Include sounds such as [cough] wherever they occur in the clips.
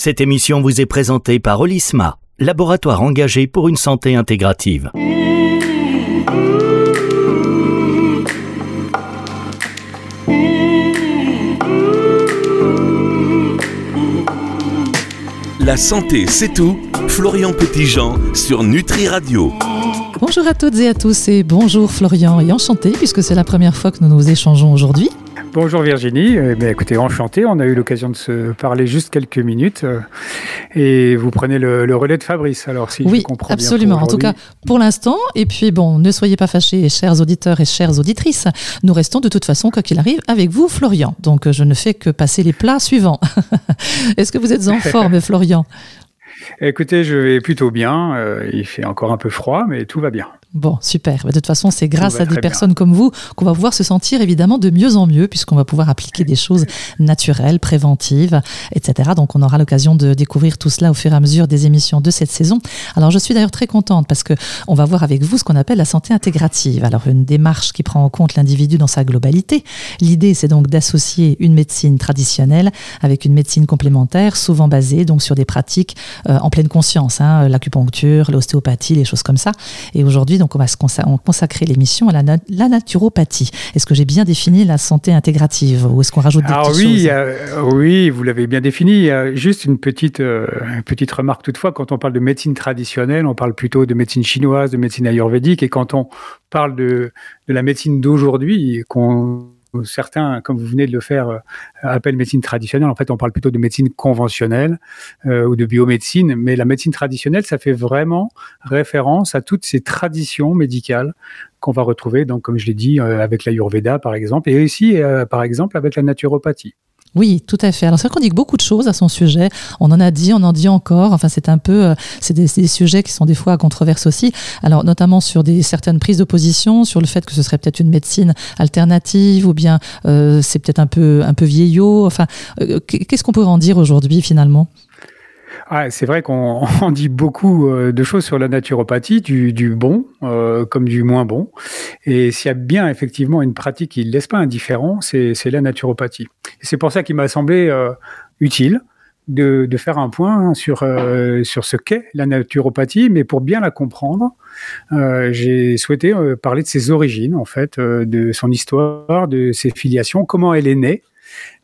Cette émission vous est présentée par Olisma, laboratoire engagé pour une santé intégrative. La santé, c'est tout. Florian Petitjean sur Nutri Radio. Bonjour à toutes et à tous et bonjour Florian et enchanté puisque c'est la première fois que nous nous échangeons aujourd'hui. Bonjour Virginie, eh bien, écoutez, enchanté, on a eu l'occasion de se parler juste quelques minutes euh, et vous prenez le, relais de Fabrice, alors si oui, je comprends absolument, en tout cas pour l'instant, et puis bon, ne soyez pas fâchés chers auditeurs et chères auditrices, nous restons de toute façon, quoi qu'il arrive, avec vous Florian, donc je ne fais que passer les plats suivants. [laughs] Est-ce que vous êtes en [laughs] forme Florian? Écoutez, je vais plutôt bien, euh, il fait encore un peu froid, mais tout va bien. Bon, super. De toute façon, c'est grâce à des personnes comme vous qu'on va pouvoir se sentir évidemment de mieux en mieux, puisqu'on va pouvoir appliquer des choses naturelles, préventives, etc. Donc, on aura l'occasion de découvrir tout cela au fur et à mesure des émissions de cette saison. Alors, je suis d'ailleurs très contente parce que on va voir avec vous ce qu'on appelle la santé intégrative. Alors, une démarche qui prend en compte l'individu dans sa globalité. L'idée, c'est donc d'associer une médecine traditionnelle avec une médecine complémentaire, souvent basée donc sur des pratiques euh, en pleine conscience, hein, l'acupuncture, l'ostéopathie, les choses comme ça. Et aujourd'hui, donc on va se consacrer l'émission à la, la naturopathie. Est-ce que j'ai bien défini la santé intégrative ou est-ce qu'on rajoute des petites oui, choses euh, oui, vous l'avez bien défini. juste une petite, euh, une petite remarque toutefois, quand on parle de médecine traditionnelle, on parle plutôt de médecine chinoise, de médecine ayurvédique, et quand on parle de, de la médecine d'aujourd'hui, qu'on certains, comme vous venez de le faire, euh, appellent médecine traditionnelle. En fait, on parle plutôt de médecine conventionnelle euh, ou de biomédecine. Mais la médecine traditionnelle, ça fait vraiment référence à toutes ces traditions médicales qu'on va retrouver, donc comme je l'ai dit, euh, avec l'Ayurveda par exemple, et aussi par exemple avec la naturopathie. Oui, tout à fait. Alors c'est vrai qu'on dit beaucoup de choses à son sujet. On en a dit, on en dit encore. Enfin, c'est un peu, euh, c'est des, sujets qui sont des fois à controverse aussi. Alors notamment sur des certaines prises de position, sur le fait que ce serait peut-être une médecine alternative ou bien euh, c'est peut-être un peu un peu vieillot. Enfin, euh, qu'est-ce qu'on peut en dire aujourd'hui finalement? Ah, c'est vrai qu'on [laughs] dit beaucoup euh, de choses sur la naturopathie, du, bon euh, comme du moins bon. Et s'il y a bien effectivement une pratique qui ne laisse pas indifférent, c'est la naturopathie. C'est pour ça qu'il m'a semblé euh, utile de, faire un point sur, sur ce qu'est la naturopathie, mais pour bien la comprendre, j'ai souhaité parler de ses origines, en fait, de son histoire, de ses filiations, comment elle est née,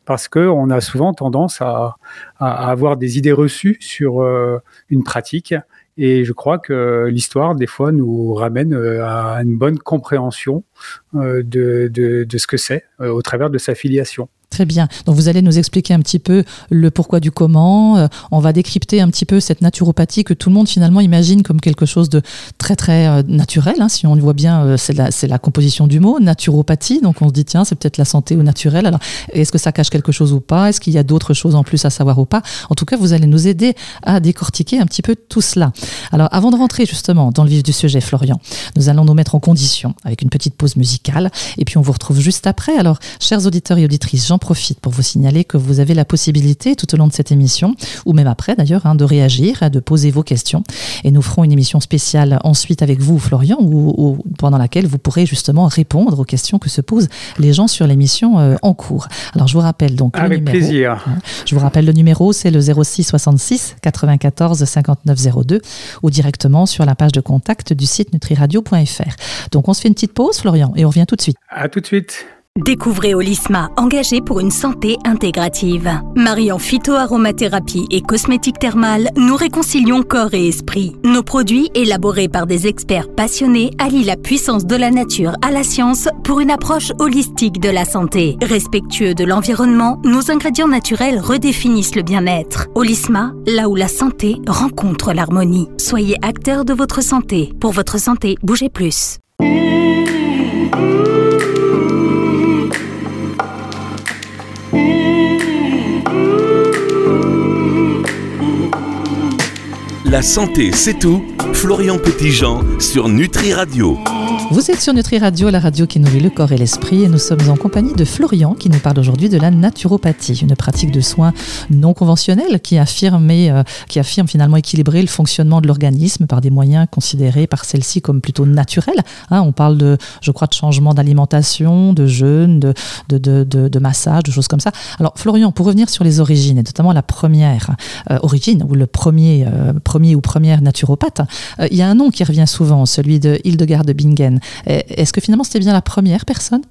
parce qu'on a souvent tendance à, avoir des idées reçues sur euh, une pratique. Et je crois que l'histoire, des fois, nous ramène euh, à une bonne compréhension euh, de, de, ce que c'est au travers de sa filiation. Très bien. Donc vous allez nous expliquer un petit peu le pourquoi du comment. Euh, on va décrypter un petit peu cette naturopathie que tout le monde finalement imagine comme quelque chose de très très euh, naturel. Hein. Si on le voit bien, euh, c'est la, la, composition du mot naturopathie. Donc on se dit tiens c'est peut-être la santé ou naturel. Alors est-ce que ça cache quelque chose ou pas? Est-ce qu'il y a d'autres choses en plus à savoir ou pas? En tout cas vous allez nous aider à décortiquer un petit peu tout cela. Alors avant de rentrer justement dans le vif du sujet, Florian, nous allons nous mettre en condition avec une petite pause musicale et puis on vous retrouve juste après. Alors chers auditeurs et auditrices, j'en profite pour vous signaler que vous avez la possibilité tout au long de cette émission, ou même après d'ailleurs, hein, de réagir, de poser vos questions. Et nous ferons une émission spéciale ensuite avec vous, Florian, ou pendant laquelle vous pourrez justement répondre aux questions que se posent les gens sur l'émission euh, en cours. Alors je vous rappelle donc avec le numéro. plaisir. Hein, je vous rappelle le numéro, c'est le 06 66 94 59 02 ou directement sur la page de contact du site nutriradio.fr. Donc on se fait une petite pause, Florian, et on revient tout de suite. À tout de suite. Découvrez Olisma, engagé pour une santé intégrative. Mariant phytoaromathérapie et cosmétique thermale, nous réconcilions corps et esprit. Nos produits, élaborés par des experts passionnés, allient la puissance de la nature à la science pour une approche holistique de la santé. Respectueux de l'environnement, nos ingrédients naturels redéfinissent le bien-être. Olisma, là où la santé rencontre l'harmonie. Soyez acteur de votre santé. Pour votre santé, bougez plus. La santé, c'est tout. Florian Petitjean sur Nutri Radio. Vous êtes sur Nutri Radio, la radio qui nourrit le corps et l'esprit, et nous sommes en compagnie de Florian qui nous parle aujourd'hui de la naturopathie, une pratique de soins non conventionnelle qui affirme, euh, qui affirme finalement équilibrer le fonctionnement de l'organisme par des moyens considérés par celle-ci comme plutôt naturels. Hein. on parle de, je crois, de changement d'alimentation, de jeûne, de, de, de, de, massage, de choses comme ça. Alors Florian, pour revenir sur les origines, et notamment la première euh, origine, ou le premier, euh, premier ou première naturopathe, il y a un nom qui revient souvent, celui de Hildegard de Bingen. Est-ce que finalement c'était bien la première personne?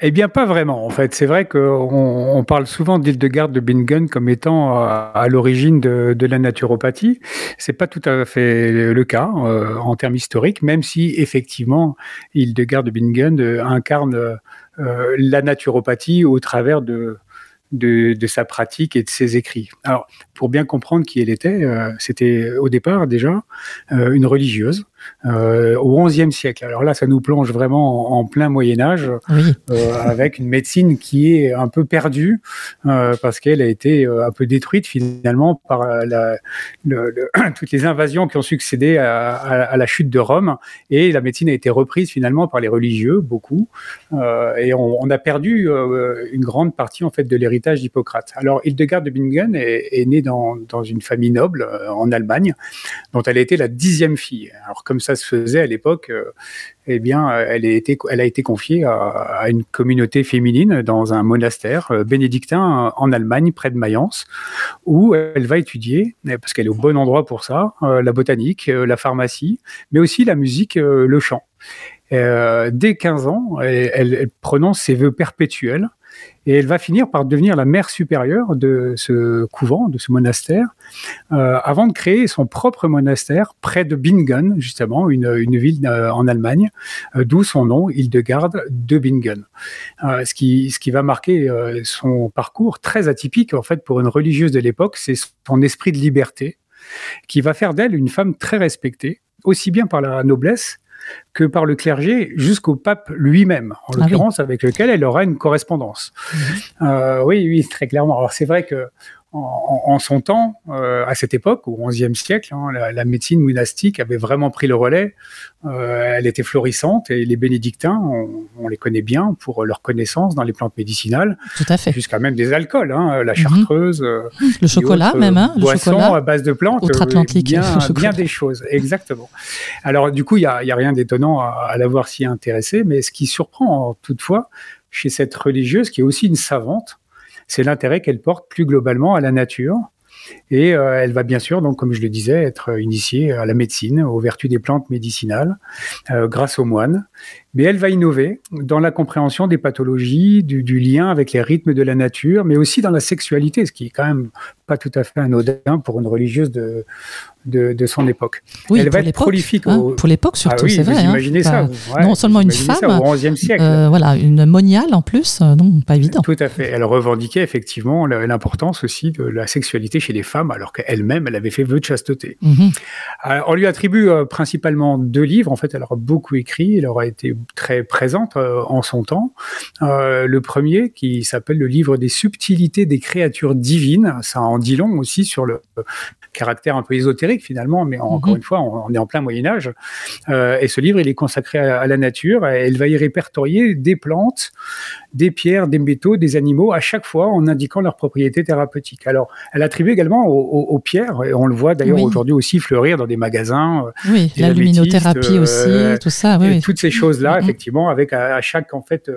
Eh bien, pas vraiment. En fait, c'est vrai qu'on on parle souvent d'Hildegard de Bingen comme étant euh, à, l'origine de, la naturopathie. C'est pas tout à fait le cas euh, en termes historiques, même si effectivement Hildegard de Bingen euh, incarne la naturopathie au travers de, de, sa pratique et de ses écrits. Alors, pour bien comprendre qui elle était, c'était au départ déjà une religieuse euh, au XIe siècle. Alors là, ça nous plonge vraiment en, plein Moyen Âge, euh, avec une médecine qui est un peu perdue euh, parce qu'elle a été un peu détruite finalement par la, [clears throat] toutes les invasions qui ont succédé à, la chute de Rome, et la médecine a été reprise finalement par les religieux, beaucoup, et on, a perdu une grande partie en fait de l'héritage d'Hippocrate. Alors Hildegard de Bingen est, est née dans, dans, une famille noble en Allemagne, dont elle a été la dixième fille. Alors comme ça se faisait à l'époque, euh, eh bien, elle a été, elle a été confiée à, une communauté féminine dans un monastère euh, bénédictin en Allemagne, près de Mayence, où elle va étudier, parce qu'elle est au bon endroit pour ça, euh, la botanique, la pharmacie, mais aussi la musique, le chant. dès 15 ans, elle, prononce ses vœux perpétuels et elle va finir par devenir la mère supérieure de ce couvent, de ce monastère, euh, avant de créer son propre monastère près de Bingen, justement, une, ville euh, en Allemagne, euh, d'où son nom, Hildegarde de Bingen. ce, qui, ce qui va marquer son parcours très atypique, en fait, pour une religieuse de l'époque, c'est son esprit de liberté, qui va faire d'elle une femme très respectée, aussi bien par la noblesse que par le clergé jusqu'au pape lui-même, en ah l'occurrence avec lequel elle aura une correspondance. Mhm. Euh, oui, oui, très clairement. Alors c'est vrai que en, son temps, euh, à cette époque, au XIe siècle, hein, la, médecine monastique avait vraiment pris le relais. Euh, elle était florissante et les bénédictins, on, les connaît bien pour leur connaissance dans les plantes médicinales. Tout à fait. Jusqu'à même des alcools, hein, la mhm. chartreuse. Euh, le chocolat même, hein, le boisson à base de plantes. Outre-Atlantique. Bien, [laughs] bien, des choses, exactement. Alors du coup, il n'y a, a, rien d'étonnant à, à l'avoir si intéressé, mais ce qui surprend toutefois chez cette religieuse, qui est aussi une savante, c'est l'intérêt qu'elle porte plus globalement à la nature. Et euh, elle va bien sûr, donc comme je le disais, être initiée à la médecine, aux vertus des plantes médicinales, euh, grâce aux moines. Mais elle va innover dans la compréhension des pathologies, du, lien avec les rythmes de la nature, mais aussi dans la sexualité, ce qui est quand même pas tout à fait anodin pour une religieuse de, de, son époque. Oui, elle va être prolifique. Hein, pour l'époque surtout, ah c'est vrai. Vous hein. imaginez ça. non seulement une femme, ça, au siècle. Euh, voilà, une moniale en plus, euh, non, pas évident. Tout à fait. Elle revendiquait effectivement l'importance aussi de la sexualité chez les femmes, alors qu'elle-même, elle avait fait vœu de chasteté. Mhm. Euh, on lui attribue principalement deux livres. En fait, elle aura beaucoup écrit. Elle aura été très présente en son temps. le premier, qui s'appelle le livre des subtilités des créatures divines, ça en dit long aussi sur le caractère un peu ésotérique finalement, mais encore mhm. une fois, on, est en plein Moyen Âge. Euh, et ce livre, il est consacré à, la nature. Et elle va y répertorier des plantes, des pierres, des métaux, des animaux, à chaque fois en indiquant leurs propriétés thérapeutiques. Alors, elle attribue également aux, pierres, et on le voit d'ailleurs aujourd'hui aussi fleurir dans des magasins. Euh, oui, la luminothérapie aussi, euh, tout ça. Oui, Toutes ces choses-là, mhm. effectivement, avec à, chaque en fait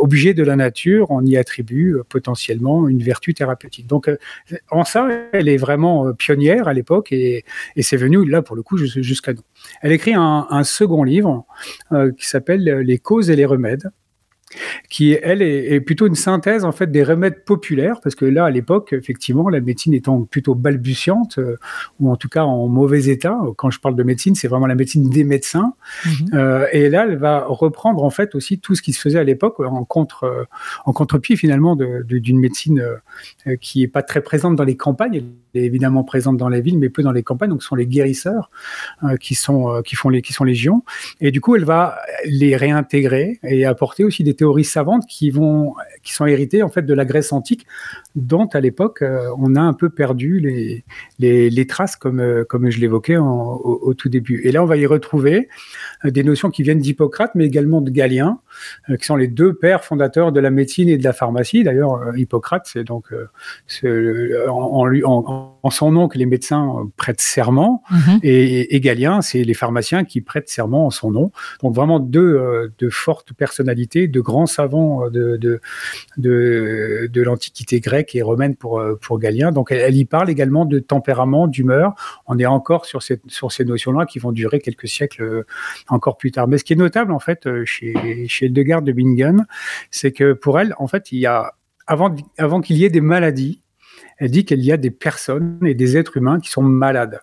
objet de la nature, on y attribue euh, potentiellement une vertu thérapeutique. Donc, euh, en ça, elle est vraiment pionnière à l'époque et, c'est venu là pour le coup jusqu'à nous. Elle écrit un second livre qui s'appelle Les causes et les remèdes qui elle est, plutôt une synthèse en fait des remèdes populaires parce que là à l'époque effectivement la médecine étant plutôt balbutiante euh, ou en tout cas en mauvais état quand je parle de médecine c'est vraiment la médecine des médecins. Mhm. euh, et là elle va reprendre en fait aussi tout ce qui se faisait à l'époque en contre en contre-pied finalement d'une médecine euh, qui est pas très présente dans les campagnes. Elle est évidemment présente dans la ville mais peu dans les campagnes. Donc ce sont les guérisseurs qui sont qui font les qui sont légions et du coup elle va les réintégrer et apporter aussi des théories savantes qui vont, qui sont héritées en fait de la Grèce antique, dont à l'époque on a un peu perdu les, les, traces comme, comme je l'évoquais au, tout début. Et là, on va y retrouver des notions qui viennent d'Hippocrate, mais également de Galien, qui sont les deux pères fondateurs de la médecine et de la pharmacie. D'ailleurs, Hippocrate, c'est donc en, lui, en, son nom que les médecins prêtent serment, mhm. et, et Galien, c'est les pharmaciens qui prêtent serment en son nom. Donc vraiment deux, euh, de fortes personnalités, de grands savants euh, de, de, de, de l'Antiquité grecque et romaine pour, euh, pour Galien. Donc elle, y parle également de tempérament, d'humeur. On est encore sur, cette, sur ces notions-là qui vont durer quelques siècles encore plus tard. Mais ce qui est notable en fait chez, chez Hildegard de Bingen, c'est que pour elle, en fait, il y a avant, avant qu'il y ait des maladies, elle dit qu'il y a des personnes et des êtres humains qui sont malades.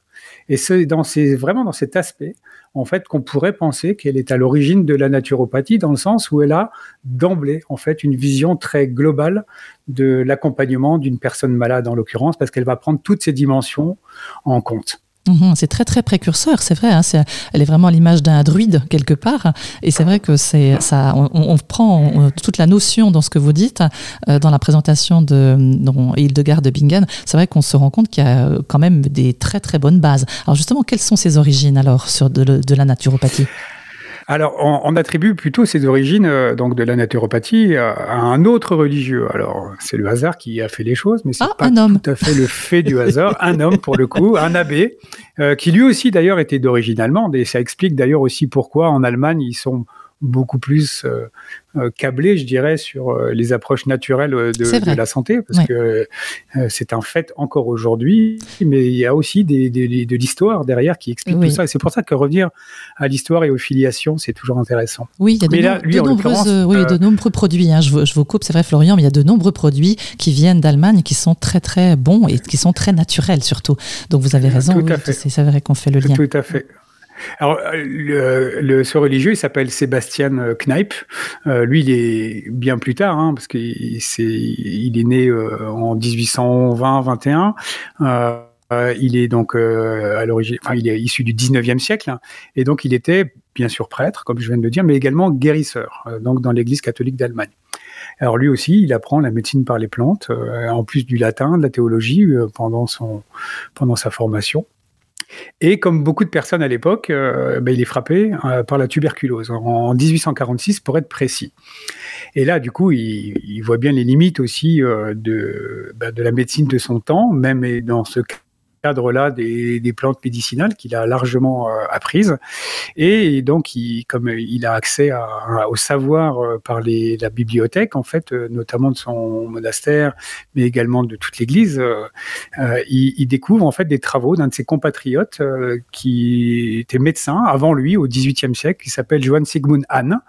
Et c'est dans ces, vraiment dans cet aspect, en fait, qu'on pourrait penser qu'elle est à l'origine de la naturopathie, dans le sens où elle a d'emblée, en fait, une vision très globale de l'accompagnement d'une personne malade, en l'occurrence, parce qu'elle va prendre toutes ces dimensions en compte. Mhm, c'est très très précurseur, c'est vrai. Hein, elle est vraiment l'image d'un druide quelque part, et c'est vrai que c'est ça. On, prend toute la notion dans ce que vous dites euh, dans la présentation de Hildegard de Bingen. C'est vrai qu'on se rend compte qu'il y a quand même des très très bonnes bases. Alors justement, quelles sont ses origines alors sur de la naturopathie alors, on, attribue plutôt ses origines euh, donc de la naturopathie à, un autre religieux. Alors, c'est le hasard qui a fait les choses, mais c'est ah, pas tout à fait le fait du hasard. [laughs] un homme, pour le coup, un abbé, euh, qui lui aussi d'ailleurs était d'origine allemande, et ça explique d'ailleurs aussi pourquoi en Allemagne ils sont beaucoup plus euh, euh, câblé, je dirais, sur euh, les approches naturelles de, la santé, parce que c'est un fait encore aujourd'hui, mais il y a aussi des, de l'histoire derrière qui explique tout ça. Et c'est pour ça que revenir à l'histoire et aux filiations, c'est toujours intéressant. Oui, il y a de, là, lui, nombreuses, de nombreux produits. Hein. je, vous, je, vous, coupe, c'est vrai, Florian, mais il y a de nombreux produits qui viennent d'Allemagne qui sont très très bons et qui sont très naturels surtout. Donc vous avez raison, c'est vrai qu'on fait le lien. Tout à fait. Alors, le, ce religieux, il s'appelle Sébastien euh, Kneip. Euh, lui, il est bien plus tard, hein, parce qu'il est, il est né euh, en 1820-21. Euh, il est donc à l'origine, enfin, il est issu du 19e siècle, hein, et donc il était bien sûr prêtre, comme je viens de le dire, mais également guérisseur, donc dans l'Église catholique d'Allemagne. Alors lui aussi, il apprend la médecine par les plantes, en plus du latin, de la théologie pendant son pendant sa formation. Et comme beaucoup de personnes à l'époque, euh, ben, il est frappé euh, par la tuberculose, en 1846 pour être précis. Et là, du coup, il, voit bien les limites aussi euh, ben, de la médecine de son temps, même dans ce cas cadre-là des, plantes médicinales qu'il a largement euh, apprises. Et donc, comme il a accès au savoir euh, par les, la bibliothèque, en fait, euh, notamment de son monastère, mais également de toute l'Église, il, découvre en fait des travaux d'un de ses compatriotes qui était médecin avant lui au XVIIIe siècle, qui s'appelle Johann Sigmund Hahn,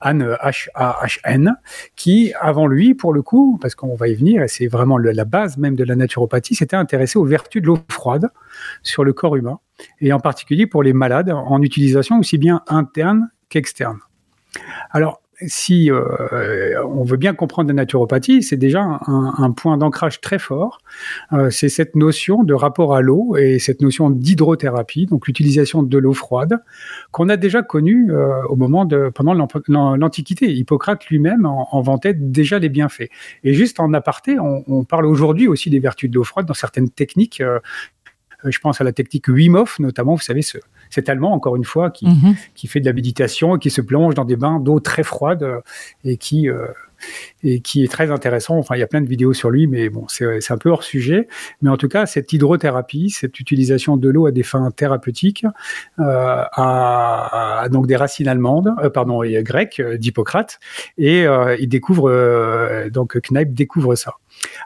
Hahn H-A-H-N, qui avant lui, pour le coup, parce qu'on va y venir, et c'est vraiment la base même de la naturopathie, s'était intéressé aux vertus de l'eau froide sur le corps humain, et en particulier pour les malades, en utilisation aussi bien interne qu'externe. Alors, si euh, on veut bien comprendre la naturopathie, c'est déjà un, point d'ancrage très fort. Euh, c'est cette notion de rapport à l'eau et cette notion d'hydrothérapie, donc l'utilisation de l'eau froide, qu'on a déjà connue euh, au moment de pendant l'Antiquité. Hippocrate lui-même en, vantait déjà les bienfaits. Et juste en aparté, on, on parle aujourd'hui aussi des vertus de l'eau froide dans certaines techniques je pense à la technique Wim Hof, notamment, vous savez, ce, cet Allemand, encore une fois, qui, mhm. qui, fait de la méditation et qui se plonge dans des bains d'eau très froide euh, et qui, euh, et qui est très intéressant. Enfin, il y a plein de vidéos sur lui, mais bon, c'est un peu hors sujet. Mais en tout cas, cette hydrothérapie, cette utilisation de l'eau à des fins thérapeutiques, euh, a, donc des racines allemandes, pardon, et grecques, d'Hippocrate, et il découvre, donc Kneip découvre ça.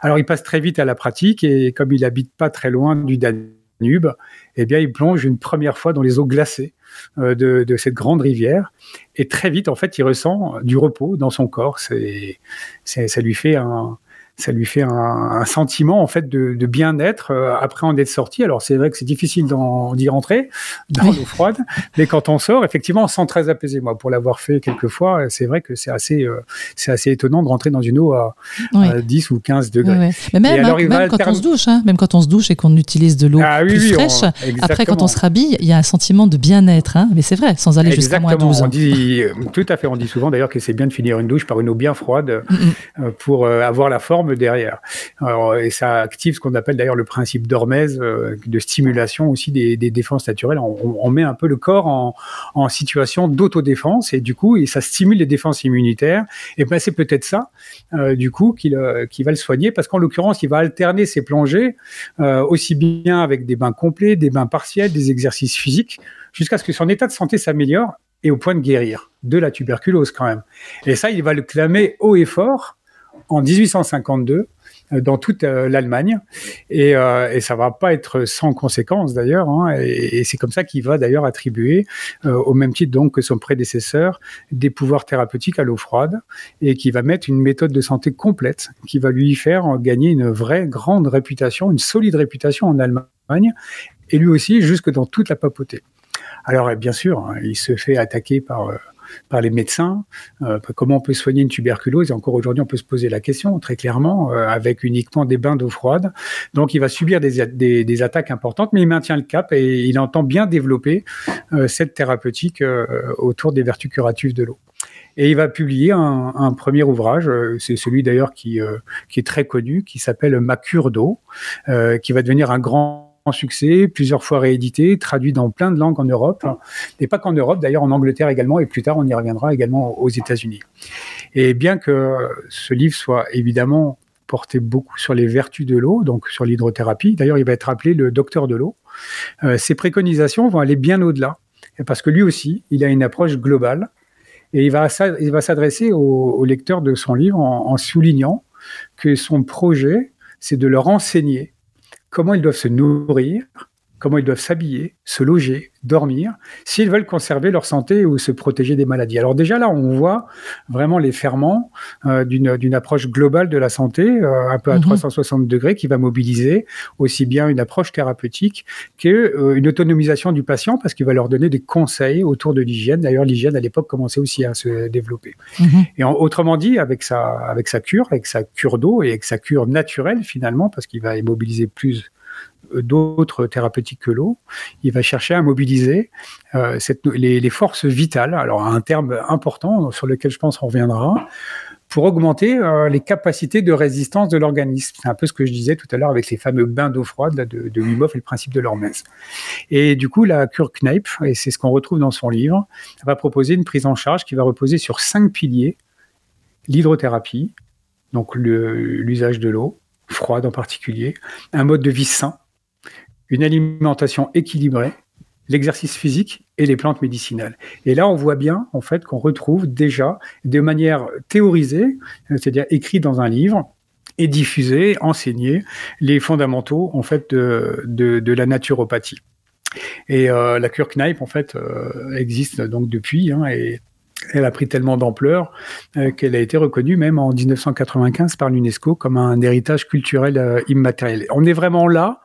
Alors, il passe très vite à la pratique, et comme il habite pas très loin du Danube, Danube, eh bien, il plonge une première fois dans les eaux glacées euh, de, cette grande rivière. Et très vite, en fait, il ressent du repos dans son corps. C'est, ça lui fait un, ça lui fait un, sentiment en fait de, bien-être euh, après en être sorti. Alors c'est vrai que c'est difficile d'y rentrer dans l'eau froide, [laughs] mais quand on sort, effectivement, on se sent très apaisé. Moi, pour l'avoir fait quelques fois, c'est vrai que c'est assez, euh, c'est assez étonnant de rentrer dans une eau à, 10 ou 15 degrés. Mais même, hein, quand on se douche, hein, même quand on se douche et qu'on utilise de l'eau ah plus fraîche, après quand on se rhabille, il y a un sentiment de bien-être. Hein. mais c'est vrai, sans aller jusqu'à moins 12. On dit, tout à fait, on dit souvent d'ailleurs que c'est bien de finir une douche par une eau bien froide pour avoir la forme derrière. et ça active ce qu'on appelle d'ailleurs le principe d'Hormèse, euh, de stimulation aussi des, défenses naturelles. On, met un peu le corps en, situation d'autodéfense et du coup, et ça stimule les défenses immunitaires. Et ben c'est peut-être ça, euh, du coup, euh, qui, va le soigner parce qu'en l'occurrence, il va alterner ses plongées aussi bien avec des bains complets, des bains partiels, des exercices physiques, jusqu'à ce que son état de santé s'améliore et au point de guérir de la tuberculose quand même. Et ça, il va le clamer haut et fort en 1852 euh, dans toute euh, l'Allemagne et, euh, et ça va pas être sans conséquence d'ailleurs hein, et, c'est comme ça qu'il va d'ailleurs attribuer au même titre donc que son prédécesseur des pouvoirs thérapeutiques à l'eau froide et qui va mettre une méthode de santé complète qui va lui faire gagner une vraie grande réputation, une solide réputation en Allemagne et lui aussi jusque dans toute la papauté. Alors bien sûr, hein, il se fait attaquer par par les médecins. Euh, comment on peut soigner une tuberculose Et encore aujourd'hui, on peut se poser la question très clairement euh, avec uniquement des bains d'eau froide. Donc, il va subir des, des, attaques importantes, mais il maintient le cap et il entend bien développer euh, cette thérapeutique autour des vertus curatives de l'eau. Et il va publier un, premier ouvrage, c'est celui d'ailleurs qui, qui est très connu, qui s'appelle Ma cure d'eau, qui va devenir un grand succès, plusieurs fois réédité, traduit dans plein de langues en Europe, et pas qu'en Europe, d'ailleurs en Angleterre également, et plus tard on y reviendra également aux États-Unis. Et bien que ce livre soit évidemment porté beaucoup sur les vertus de l'eau, donc sur l'hydrothérapie, d'ailleurs il va être appelé le docteur de l'eau, euh, ses préconisations vont aller bien au-delà, parce que lui aussi, il a une approche globale, et il va, il va s'adresser aux, lecteurs de son livre en soulignant que son projet, c'est de leur enseigner comment ils doivent se nourrir, comment ils doivent s'habiller, se loger, dormir, s'ils veulent conserver leur santé ou se protéger des maladies. Alors déjà là, on voit vraiment les ferments euh, d'une approche globale de la santé, euh, un peu à 360 mhm. degrés, qui va mobiliser aussi bien une approche thérapeutique qu'une euh, autonomisation du patient, parce qu'il va leur donner des conseils autour de l'hygiène. D'ailleurs, l'hygiène à l'époque commençait aussi à se développer. Mhm. Et autrement dit, avec sa, avec sa cure, avec sa cure d'eau et avec sa cure naturelle finalement, parce qu'il va mobiliser plus d'autres thérapeutiques que l'eau. Il va chercher à mobiliser euh, les, forces vitales, alors un terme important sur lequel je pense on reviendra, pour augmenter euh, les capacités de résistance de l'organisme. C'est un peu ce que je disais tout à l'heure avec les fameux bains d'eau froide de, de et le principe de l'hormèse. Et du coup, la cure Kneip, et c'est ce qu'on retrouve dans son livre, va proposer une prise en charge qui va reposer sur cinq piliers l'hydrothérapie, donc l'usage de l'eau, froide en particulier, un mode de vie sain, une alimentation équilibrée, l'exercice physique et les plantes médicinales. Et là, on voit bien en fait qu'on retrouve déjà de manière théorisée, c'est-à-dire écrit dans un livre, et diffusé, enseigné les fondamentaux en fait de, la naturopathie. Et euh, la cure Kneip en fait euh, existe donc depuis hein, et elle a pris tellement d'ampleur euh, qu'elle a été reconnue même en 1995 par l'UNESCO comme un héritage culturel immatériel. On est vraiment là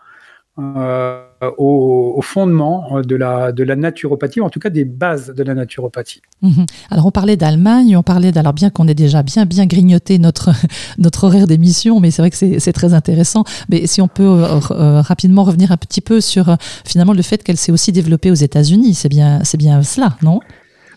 euh, au, fondement de la, de la naturopathie, ou en tout cas des bases de la naturopathie. Mhm. Alors on parlait d'Allemagne, on parlait alors bien qu'on ait déjà bien bien grignoté notre, [laughs] notre horaire d'émission, mais c'est vrai que c'est très intéressant. Mais si on peut euh, euh, rapidement revenir un petit peu sur finalement le fait qu'elle s'est aussi développée aux États-Unis, c'est bien, bien cela, non?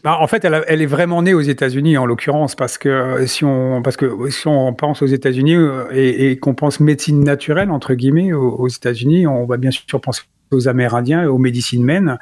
Bah, en fait, elle, est vraiment née aux États-Unis en l'occurrence parce que euh, si on pense aux États-Unis euh, et, qu'on pense médecine naturelle entre guillemets aux États-Unis, on va bien sûr penser aux Amérindiens et aux médecines mènes,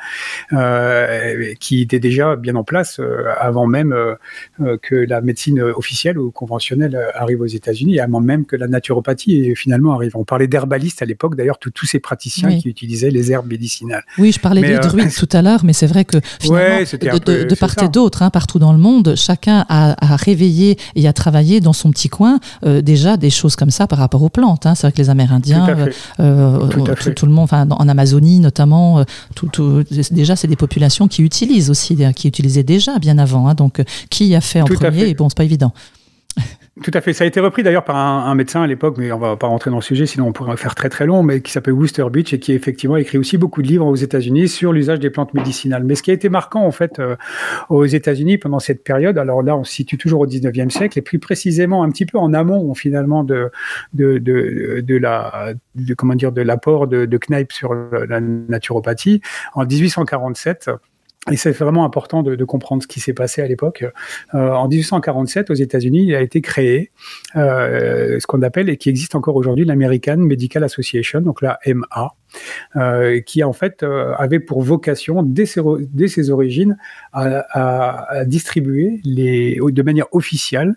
euh, qui étaient déjà bien en place euh, avant même euh, que la médecine officielle ou conventionnelle arrive aux États-Unis, avant même que la naturopathie finalement arrive. On parlait d'herbalistes à l'époque, d'ailleurs, tous ces praticiens qui utilisaient les herbes médicinales. Oui, je parlais des druides [laughs] tout à l'heure, mais c'est vrai que finalement, de, part et d'autre, hein, partout dans le monde, chacun a, réveillé et a travaillé dans son petit coin déjà des choses comme ça par rapport aux plantes. Hein. C'est vrai que les Amérindiens, tout, tout, le monde, enfin, en Amazonie, notamment, euh, déjà, c'est des populations qui utilisent aussi, qui utilisaient déjà bien avant. Hein, donc, euh, qui a fait en premier Et bon, c'est pas évident. Tout à fait. Ça a été repris d'ailleurs par un, médecin à l'époque, mais on va pas rentrer dans le sujet, sinon on pourrait faire très très long, mais qui s'appelle Worcester Beach et qui effectivement écrit aussi beaucoup de livres aux États-Unis sur l'usage des plantes médicinales. Mais ce qui a été marquant en fait euh, aux États-Unis pendant cette période, alors là on se situe toujours au 19e siècle et plus précisément un petit peu en amont finalement de de, la de, comment dire de l'apport de, de Kneipp sur la naturopathie en 1847 et c'est vraiment important de, comprendre ce qui s'est passé à l'époque. Euh, en 1847, aux États-Unis, il a été créé euh, ce qu'on appelle et qui existe encore aujourd'hui l'American Medical Association, donc la MA, euh, qui en fait euh, avait pour vocation, dès ses, origines, à, distribuer de manière officielle,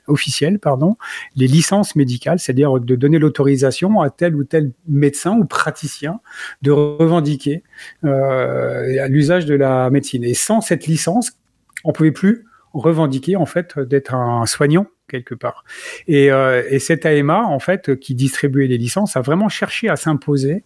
les licences médicales, c'est-à-dire de donner l'autorisation à tel ou tel médecin ou praticien de revendiquer euh, l'usage de la médecine. Et sans cette licence, on pouvait plus revendiquer en fait d'être un soignant quelque part. Et, euh, et cette AMA, en fait, qui distribuait les licences, a vraiment cherché à s'imposer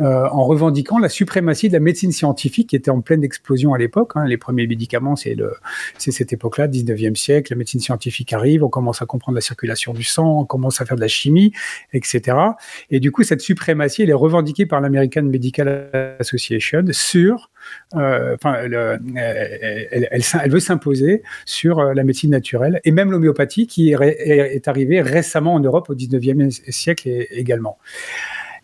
euh, en revendiquant la suprématie de la médecine scientifique qui était en pleine explosion à l'époque. Hein. Les premiers médicaments, c'est le, c'est cette époque-là, 19e siècle. La médecine scientifique arrive, on commence à comprendre la circulation du sang, on commence à faire de la chimie, etc. Et du coup, cette suprématie, elle est revendiquée par l'American Medical Association sur, enfin, elle, elle, veut s'imposer sur euh, la médecine naturelle et même l'homéopathie qui est, est, arrivée récemment en Europe au 19e siècle également.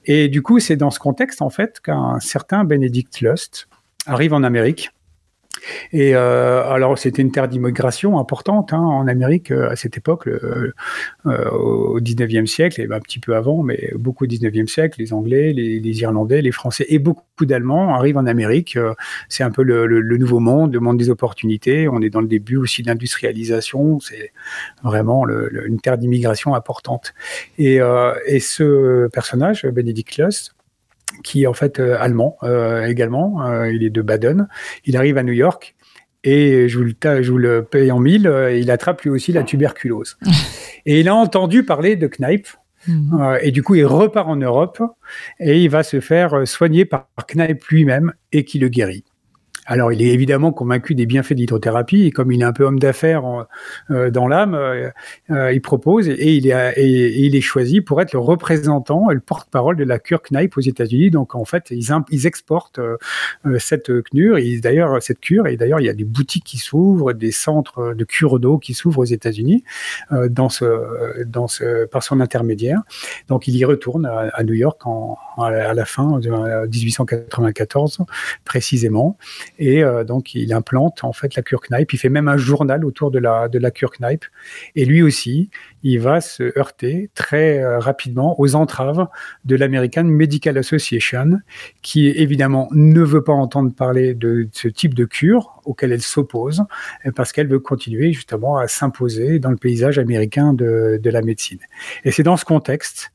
Et du coup, c'est dans ce contexte, en fait, qu'un certain Benedict Lust arrive en Amérique et euh, alors, c'était une terre d'immigration importante hein, en Amérique euh, à cette époque, euh, au 19e siècle, et un petit peu avant, mais beaucoup au 19e siècle, les Anglais, les, Irlandais, les Français et beaucoup d'Allemands arrivent en Amérique. C'est un peu le, nouveau monde, le monde des opportunités. On est dans le début aussi d'industrialisation. C'est vraiment une terre d'immigration importante. Et, ce personnage, Benedict Lust, qui est en fait euh, allemand euh, également. Euh, il est de Baden. Il arrive à New York et je vous, le, je vous le paye en mille, il attrape lui aussi la tuberculose. [laughs] et il a entendu parler de Kneipp, mmh. et du coup, il repart en Europe et il va se faire soigner par Kneipp lui-même et qui le guérit. Alors, il est évidemment convaincu des bienfaits de l'hydrothérapie et comme il est un peu homme d'affaires euh, dans l'âme, euh, euh, il propose et, il est, choisi pour être le représentant et le porte-parole de la cure Kneipp aux États-Unis. Donc, en fait, ils, exportent cette cure et d'ailleurs cette cure et d'ailleurs il y a des boutiques qui s'ouvrent, des centres de cure d'eau qui s'ouvrent aux États-Unis par son intermédiaire. Donc, il y retourne à, New York à la fin de 1894 précisément et euh, donc, il implante en fait la cure Knipe. Il fait même un journal autour de la, de la cure Knipe. Et lui aussi, il va se heurter très euh, rapidement aux entraves de l'American Medical Association, qui évidemment ne veut pas entendre parler de ce type de cure auquel elle s'oppose, parce qu'elle veut continuer justement à s'imposer dans le paysage américain de, de la médecine. Et c'est dans ce contexte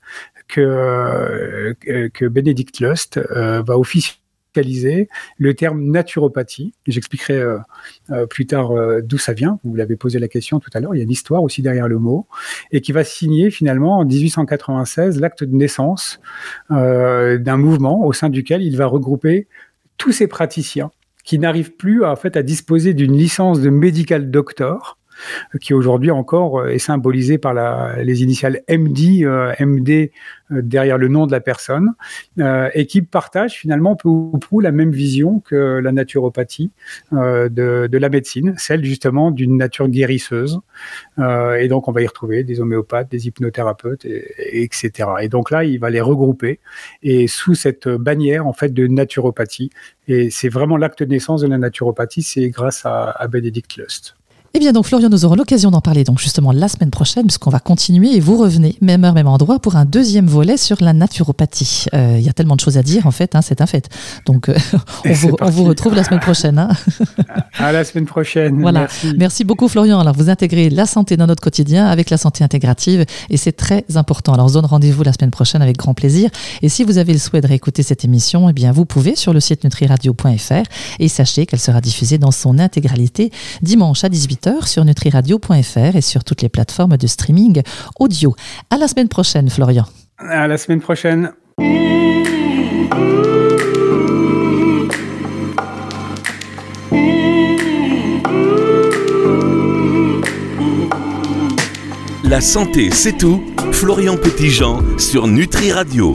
que, euh, que Benedict Lust va officier le terme naturopathie. J'expliquerai euh, euh, plus tard euh, d'où ça vient. Vous l'avez posé la question tout à l'heure. Il y a une histoire aussi derrière le mot et qui va signer finalement en 1896 l'acte de naissance d'un mouvement au sein duquel il va regrouper tous ces praticiens qui n'arrivent plus à, fait à disposer d'une licence de medical doctor qui aujourd'hui encore euh, est symbolisé par les initiales MD, euh, MD euh, derrière le nom de la personne, et qui partage finalement peu ou prou la même vision que la naturopathie de, la médecine, celle justement d'une nature guérisseuse. et donc on va y retrouver des homéopathes, des hypnothérapeutes, et, etc. Et donc là, il va les regrouper et sous cette bannière en fait de naturopathie. Et c'est vraiment l'acte de naissance de la naturopathie, c'est grâce à, à Benedict Lust. Eh bien donc Florian, nous aurons l'occasion d'en parler donc justement la semaine prochaine puisqu'on va continuer et vous revenez même heure, même endroit pour un deuxième volet sur la naturopathie. Euh, il y a tellement de choses à dire en fait, hein, c'est un fait. Donc euh, [laughs] on, vous, on, vous, retrouve la semaine prochaine. Hein. à la semaine prochaine. Voilà. Merci. Merci beaucoup Florian. Alors vous intégrez la santé dans notre quotidien avec la santé intégrative et c'est très important. Alors zone rendez-vous la semaine prochaine avec grand plaisir. Et si vous avez le souhait de réécouter cette émission, eh bien vous pouvez sur le site nutriradio.fr et sachez qu'elle sera diffusée dans son intégralité dimanche à 18h sur nutriradio.fr et sur toutes les plateformes de streaming audio. À la semaine prochaine, Florian. À la semaine prochaine. La santé, c'est tout. Florian Petitjean sur Nutri Radio.